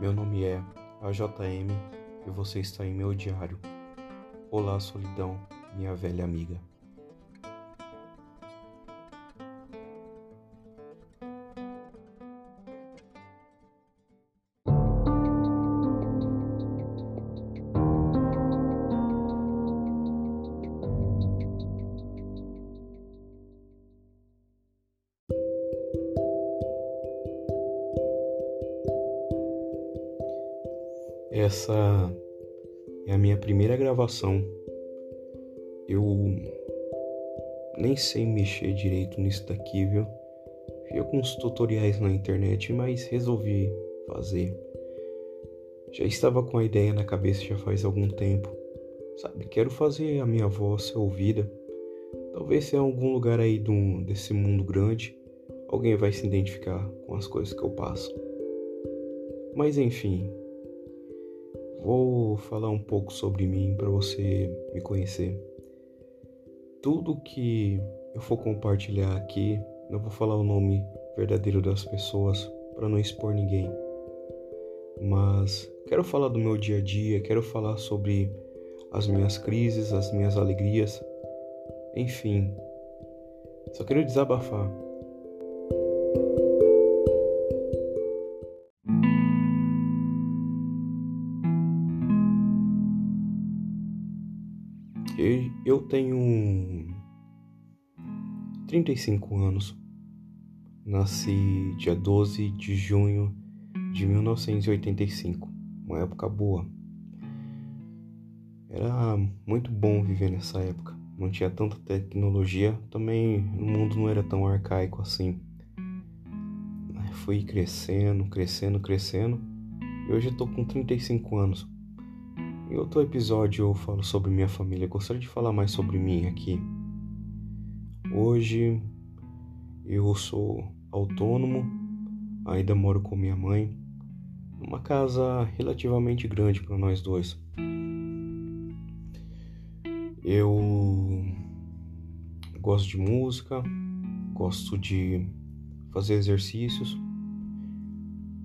Meu nome é AJM e você está em meu diário. Olá, solidão, minha velha amiga. Essa é a minha primeira gravação. Eu nem sei mexer direito nisso daqui, viu? Vi alguns tutoriais na internet, mas resolvi fazer. Já estava com a ideia na cabeça já faz algum tempo. Sabe, quero fazer a minha voz ser ouvida. Talvez em algum lugar aí do, desse mundo grande, alguém vai se identificar com as coisas que eu passo. Mas enfim, Vou falar um pouco sobre mim para você me conhecer. Tudo que eu for compartilhar aqui, não vou falar o nome verdadeiro das pessoas para não expor ninguém. Mas quero falar do meu dia a dia, quero falar sobre as minhas crises, as minhas alegrias, enfim. Só quero desabafar. Eu tenho 35 anos. Nasci dia 12 de junho de 1985, uma época boa. Era muito bom viver nessa época. Não tinha tanta tecnologia, também o mundo não era tão arcaico assim. Fui crescendo, crescendo, crescendo. E hoje eu tô com 35 anos. Em outro episódio eu falo sobre minha família. Gostaria de falar mais sobre mim aqui. Hoje eu sou autônomo, ainda moro com minha mãe, numa casa relativamente grande para nós dois. Eu gosto de música, gosto de fazer exercícios,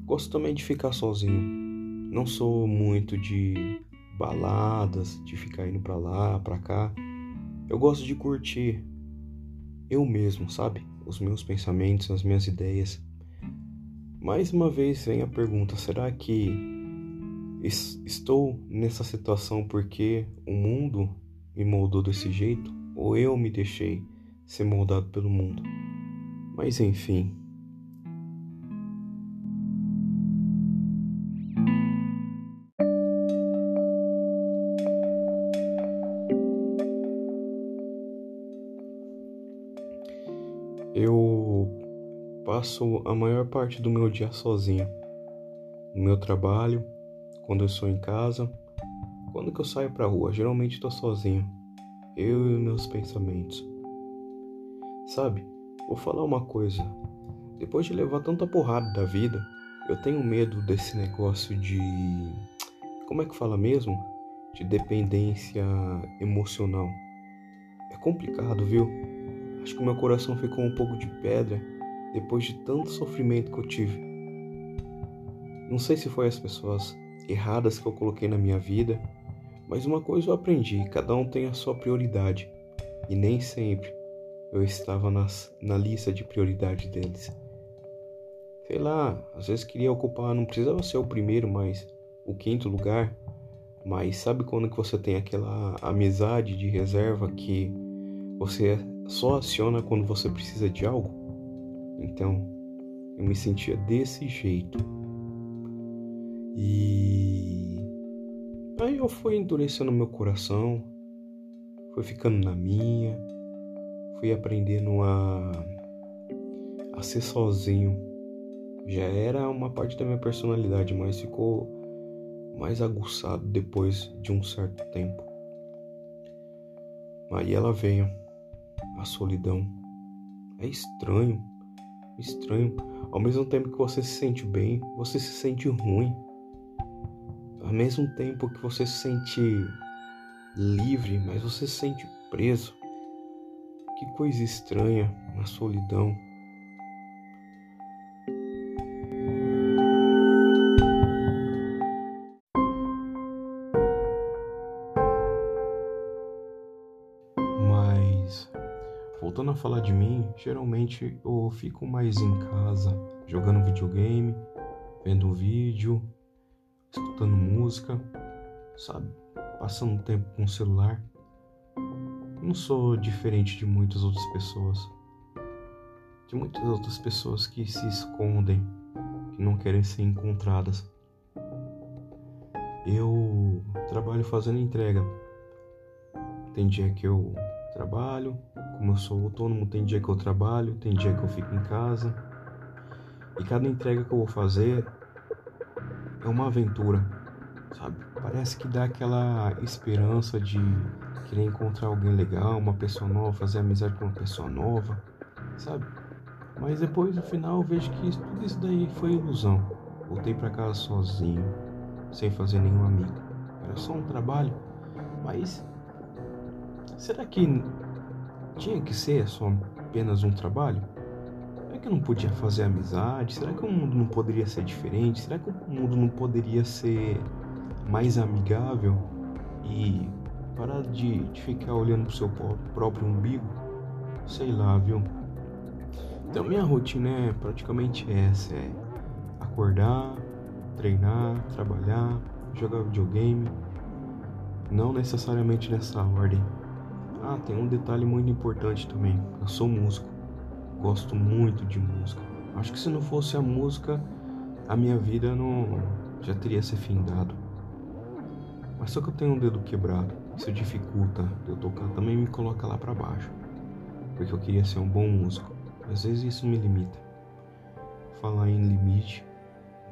gosto também de ficar sozinho. Não sou muito de baladas, de ficar indo para lá, para cá. Eu gosto de curtir eu mesmo, sabe? Os meus pensamentos, as minhas ideias. Mais uma vez vem a pergunta: será que estou nessa situação porque o mundo me moldou desse jeito ou eu me deixei ser moldado pelo mundo? Mas enfim, Eu passo a maior parte do meu dia sozinho. No meu trabalho, quando eu estou em casa, quando que eu saio pra rua, geralmente estou sozinho. Eu e meus pensamentos. Sabe, vou falar uma coisa. Depois de levar tanta porrada da vida, eu tenho medo desse negócio de. Como é que fala mesmo? De dependência emocional. É complicado, viu? Acho que meu coração ficou um pouco de pedra depois de tanto sofrimento que eu tive. Não sei se foi as pessoas erradas que eu coloquei na minha vida, mas uma coisa eu aprendi: cada um tem a sua prioridade, e nem sempre eu estava nas, na lista de prioridade deles. Sei lá, às vezes queria ocupar, não precisava ser o primeiro, mas o quinto lugar. Mas sabe quando que você tem aquela amizade de reserva que você só aciona quando você precisa de algo? Então, eu me sentia desse jeito. E aí eu fui endurecendo meu coração, fui ficando na minha, fui aprendendo a a ser sozinho. Já era uma parte da minha personalidade, mas ficou mais aguçado depois de um certo tempo. Aí ela veio a solidão. É estranho, estranho. Ao mesmo tempo que você se sente bem, você se sente ruim. Ao mesmo tempo que você se sente livre, mas você se sente preso. Que coisa estranha a solidão. A falar de mim, geralmente eu fico mais em casa, jogando videogame, vendo vídeo, escutando música, sabe? Passando tempo com o celular. Não sou diferente de muitas outras pessoas. De muitas outras pessoas que se escondem, que não querem ser encontradas. Eu trabalho fazendo entrega. Tem dia que eu trabalho, como eu sou autônomo, tem dia que eu trabalho, tem dia que eu fico em casa. E cada entrega que eu vou fazer é uma aventura, sabe? Parece que dá aquela esperança de querer encontrar alguém legal, uma pessoa nova, fazer amizade com uma pessoa nova, sabe? Mas depois no final eu vejo que tudo isso daí foi ilusão. Voltei para casa sozinho, sem fazer nenhum amigo. Era só um trabalho, mas será que tinha que ser só apenas um trabalho? Será que eu não podia fazer amizade? Será que o mundo não poderia ser diferente? Será que o mundo não poderia ser mais amigável? E parar de, de ficar olhando pro seu próprio umbigo? Sei lá, viu? Então minha rotina é praticamente essa, é acordar, treinar, trabalhar, jogar videogame. Não necessariamente nessa ordem. Ah, tem um detalhe muito importante também. Eu sou músico. Gosto muito de música. Acho que se não fosse a música, a minha vida não já teria se findado. Mas só que eu tenho um dedo quebrado. Isso dificulta eu tocar, também me coloca lá para baixo. Porque eu queria ser um bom músico. Às vezes isso me limita. Falar em limite,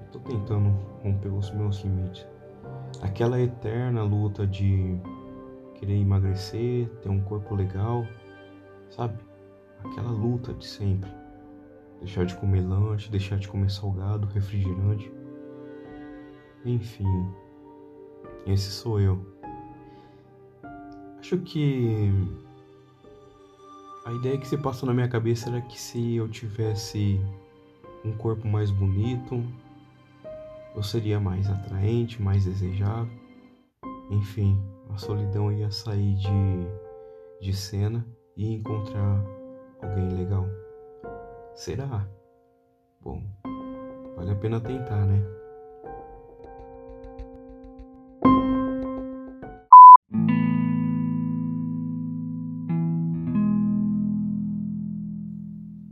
eu tô tentando romper os meus limites. Aquela eterna luta de querer emagrecer, ter um corpo legal, sabe? Aquela luta de sempre. Deixar de comer lanche, deixar de comer salgado, refrigerante. Enfim, esse sou eu. Acho que a ideia que se passou na minha cabeça era que se eu tivesse um corpo mais bonito, eu seria mais atraente, mais desejável. Enfim, a solidão ia sair de, de cena e encontrar alguém legal. Será? Bom, vale a pena tentar, né?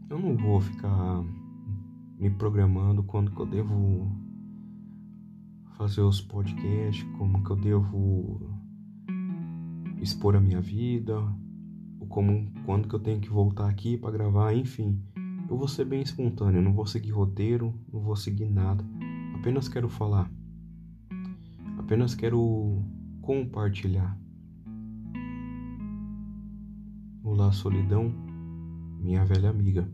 Eu não vou ficar me programando quando que eu devo fazer os podcasts, como que eu devo expor a minha vida, ou como quando que eu tenho que voltar aqui para gravar, enfim. Eu vou ser bem espontâneo, não vou seguir roteiro, não vou seguir nada. Apenas quero falar. Apenas quero compartilhar. Olá, solidão, minha velha amiga.